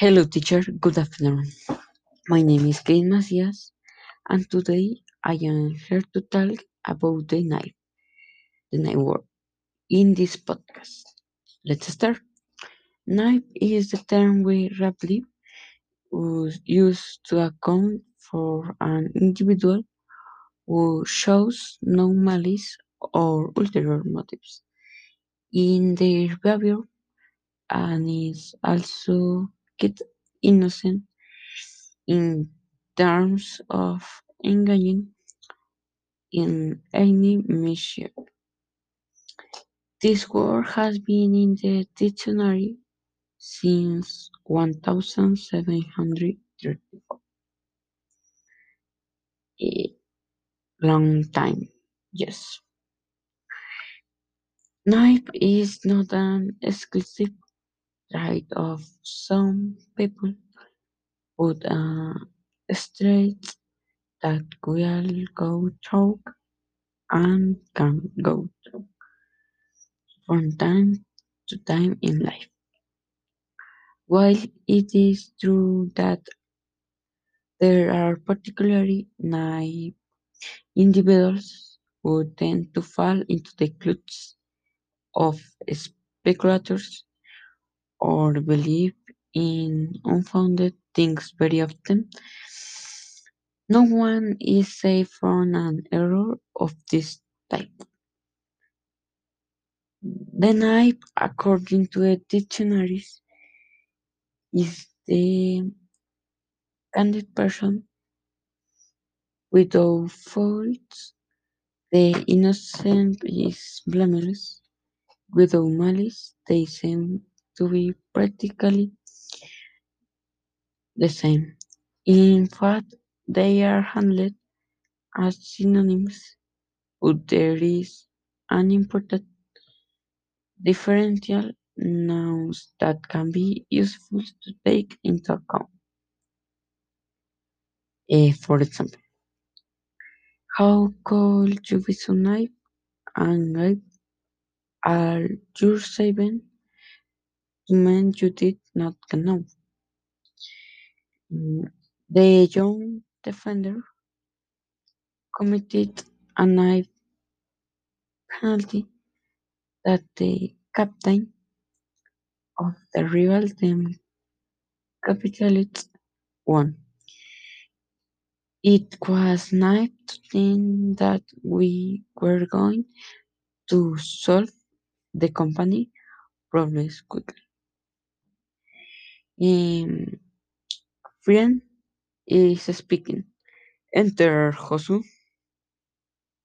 Hello, teacher. Good afternoon. My name is Kate Macias, and today I am here to talk about the knife, the knife word, in this podcast. Let's start. Knife is the term we rapidly use to account for an individual who shows no malice or ulterior motives in their behavior and is also innocent in terms of engaging in any mischief. This word has been in the dictionary since one thousand seven hundred thirty-four. A long time, yes. Knife is not an exclusive trait of some people, but a trait that we all go through and can go through from time to time in life. While it is true that there are particularly naive individuals who tend to fall into the clutches of speculators or believe in unfounded things very often, no one is safe from an error of this type. The knife, according to the dictionaries, is the candid person without faults, the innocent is blameless, without malice, they seem to be practically the same. In fact, they are handled as synonyms, but there is an important differential nouns that can be useful to take into account. Eh, for example, how could you be so naive and naive are you saving men you did not know? The young defender committed a knife penalty that the captain of the rival team capitalists won. It was naive to think that we were going to solve the company problems quickly. Um, Friend is speaking. Enter Josue.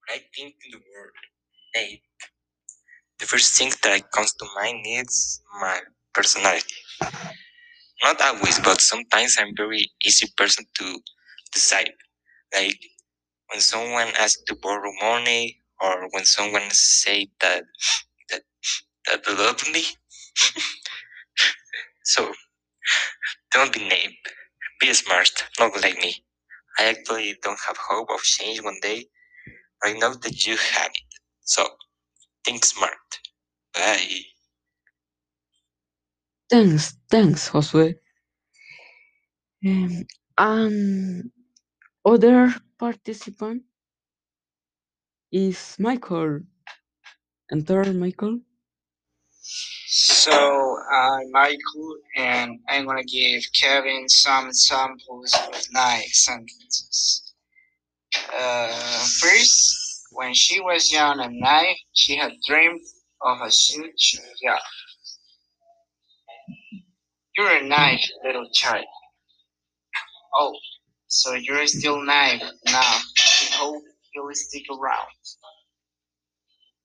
I think in the word the first thing that comes to mind is my personality. Not always, but sometimes I'm very easy person to decide. Like when someone asks to borrow money, or when someone say that that that they love me. so don't be naive. Be smart, not like me. I actually don't have hope of change one day. I know that you have it. So think smart. Bye. Thanks, thanks, Josue. Um, and other participant is Michael. Enter Michael. So I'm Michael, and I'm gonna give Kevin some examples of nice sentences. Uh, first, when she was young and naive, she had dreamed of a huge yacht. You're a nice little child. Oh, so you're still naive now. We hope you'll stick around.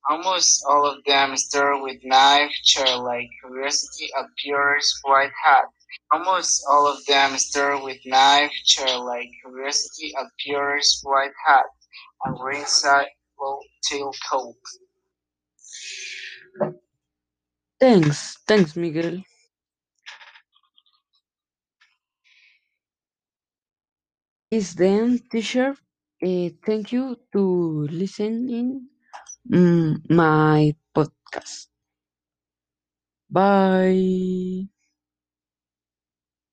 Almost all of them start with naive childlike curiosity appears quite hot. Almost all of them start with naive childlike curiosity appears quite hot and will tail cold. Thanks, thanks, Miguel. Is then, teacher. Uh, thank you to listening Mm, my podcast. Bye.